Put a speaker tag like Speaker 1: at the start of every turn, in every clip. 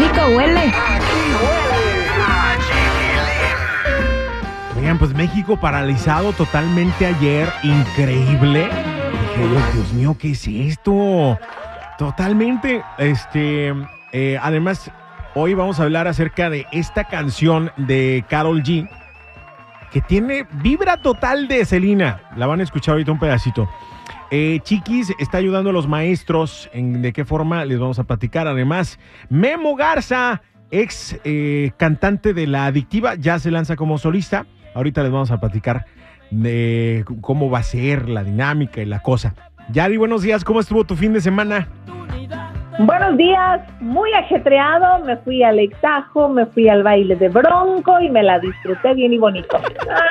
Speaker 1: eso huele.
Speaker 2: Oigan, pues México paralizado totalmente ayer, increíble. Dije Dios mío, ¿qué es esto? Totalmente, este, eh, además, hoy vamos a hablar acerca de esta canción de Carol G, que tiene vibra total de Selena. La van a escuchar ahorita un pedacito. Eh, Chiquis está ayudando a los maestros en de qué forma les vamos a platicar. Además, Memo Garza, ex eh, cantante de La Adictiva, ya se lanza como solista. Ahorita les vamos a platicar de cómo va a ser la dinámica y la cosa. Yari, buenos días, ¿cómo estuvo tu fin de semana?
Speaker 3: Buenos días, muy ajetreado, me fui al Exajo, me fui al baile de Bronco y me la disfruté bien y bonito.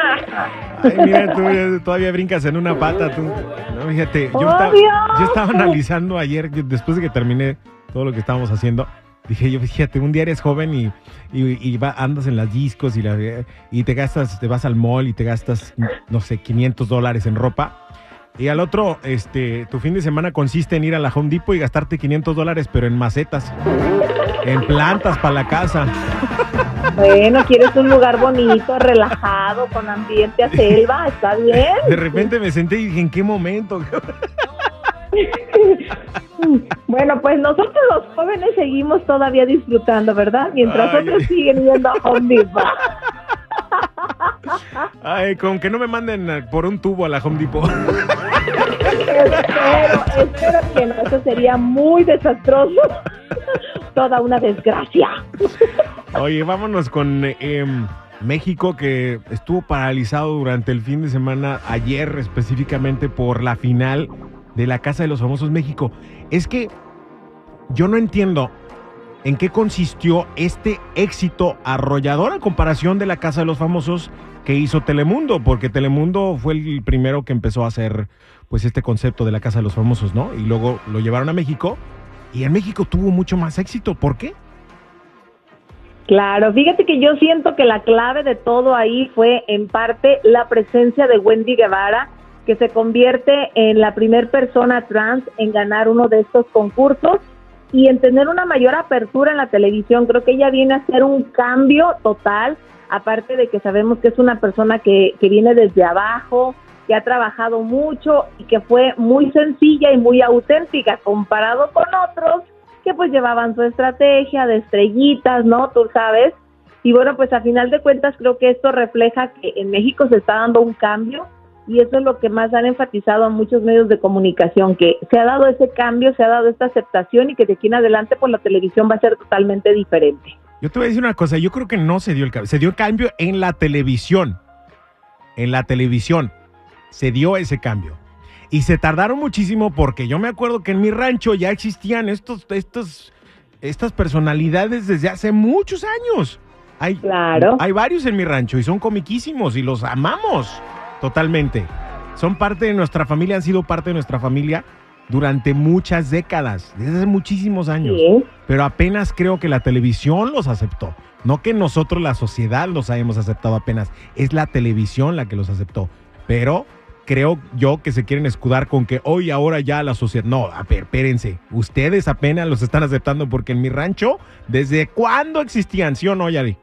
Speaker 2: Ay, mira, tú todavía brincas en una pata, tú. No, fíjate, yo estaba,
Speaker 3: Obvio.
Speaker 2: yo estaba analizando ayer, después de que terminé todo lo que estábamos haciendo, dije yo, fíjate, un día eres joven y, y, y va- andas en las discos y, la, y te gastas, te vas al mall y te gastas, no sé, 500 dólares en ropa. Y al otro, este, tu fin de semana consiste en ir a la Home Depot y gastarte 500 dólares, pero en macetas, en plantas para la casa.
Speaker 3: Bueno, quieres un lugar bonito, relajado, con ambiente a selva, está bien.
Speaker 2: De repente me senté y dije, ¿en qué momento?
Speaker 3: Bueno, pues nosotros los jóvenes seguimos todavía disfrutando, ¿verdad? Mientras
Speaker 2: Ay.
Speaker 3: otros siguen yendo a Home Depot.
Speaker 2: Ay, con que no me manden por un tubo a la Home Depot.
Speaker 3: Espero, espero que no, eso sería muy desastroso. Toda una desgracia.
Speaker 2: Oye, vámonos con eh, México que estuvo paralizado durante el fin de semana, ayer específicamente por la final de la Casa de los Famosos México. Es que yo no entiendo en qué consistió este éxito arrollador a comparación de la Casa de los Famosos que hizo Telemundo, porque Telemundo fue el primero que empezó a hacer pues este concepto de la Casa de los Famosos, ¿no? Y luego lo llevaron a México y en México tuvo mucho más éxito. ¿Por qué?
Speaker 3: Claro, fíjate que yo siento que la clave de todo ahí fue en parte la presencia de Wendy Guevara, que se convierte en la primer persona trans en ganar uno de estos concursos y en tener una mayor apertura en la televisión. Creo que ella viene a hacer un cambio total, aparte de que sabemos que es una persona que, que viene desde abajo, que ha trabajado mucho y que fue muy sencilla y muy auténtica comparado con otros que pues llevaban su estrategia de estrellitas, ¿no? Tú sabes. Y bueno, pues a final de cuentas creo que esto refleja que en México se está dando un cambio y eso es lo que más han enfatizado muchos medios de comunicación, que se ha dado ese cambio, se ha dado esta aceptación y que de aquí en adelante pues la televisión va a ser totalmente diferente.
Speaker 2: Yo te voy a decir una cosa, yo creo que no se dio el cambio, se dio el cambio en la televisión. En la televisión se dio ese cambio. Y se tardaron muchísimo porque yo me acuerdo que en mi rancho ya existían estos, estos, estas personalidades desde hace muchos años. Hay,
Speaker 3: Claro.
Speaker 2: hay varios en mi rancho y son comiquísimos y los amamos totalmente. Son parte de nuestra familia, han sido parte de nuestra familia durante muchas décadas, desde hace muchísimos años
Speaker 3: Sí.
Speaker 2: pero apenas creo que la televisión los aceptó. No que nosotros, la sociedad, los hayamos aceptado apenas. Es la televisión la que los aceptó. Pero creo yo que se quieren escudar con que hoy, ahora ya la sociedad. No, a ver, espérense. Ustedes apenas los están aceptando porque en mi rancho, ¿desde cuándo existían? ¿Sí o no, Yari?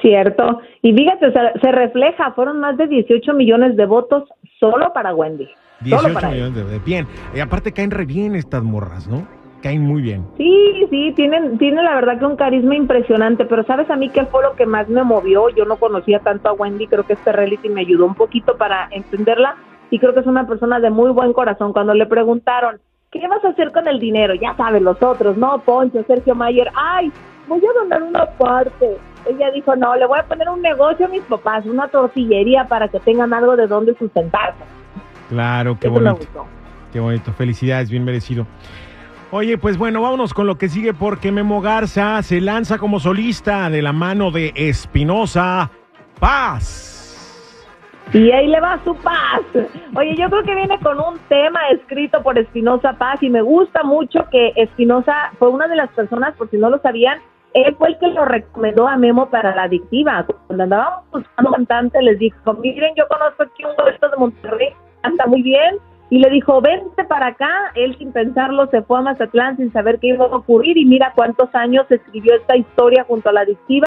Speaker 3: Cierto. Y fíjate, se, se refleja, fueron más de 18 millones de votos solo para Wendy. Solo
Speaker 2: 18
Speaker 3: para ella.
Speaker 2: millones de. Bien. Y aparte caen re bien estas morras, ¿no? Caen muy bien.
Speaker 3: Sí, sí, tienen, tienen la verdad que un carisma impresionante, pero ¿sabes a mí qué fue lo que más me movió? Yo no conocía tanto a Wendy, creo que este reality me ayudó un poquito para entenderla y creo que es una persona de muy buen corazón. Cuando le preguntaron, ¿qué vas a hacer con el dinero? Ya saben los otros, ¿no? Poncho, Sergio Mayer, ay, voy a donar una parte. Ella dijo, no, le voy a poner un negocio a mis papás, una tortillería para que tengan algo de dónde sustentarse.
Speaker 2: Claro, qué
Speaker 3: Eso
Speaker 2: bonito. Qué bonito, felicidades, bien merecido. Oye, pues bueno, vámonos con lo que sigue porque Memo Garza se lanza como solista de la mano de Espinosa Paz.
Speaker 3: Y ahí le va su paz. Oye, yo creo que viene con un tema escrito por Espinosa Paz y me gusta mucho que Espinosa fue una de las personas, por si no lo sabían, él fue el que lo recomendó a Memo para la adictiva. Cuando andábamos buscando cantante, les dijo, miren, yo conozco aquí un dueto de Monterrey, canta muy bien, y le dijo, vente para acá. Él sin pensarlo se fue a Mazatlán sin saber qué iba a ocurrir y mira cuántos años escribió esta historia junto a la adictiva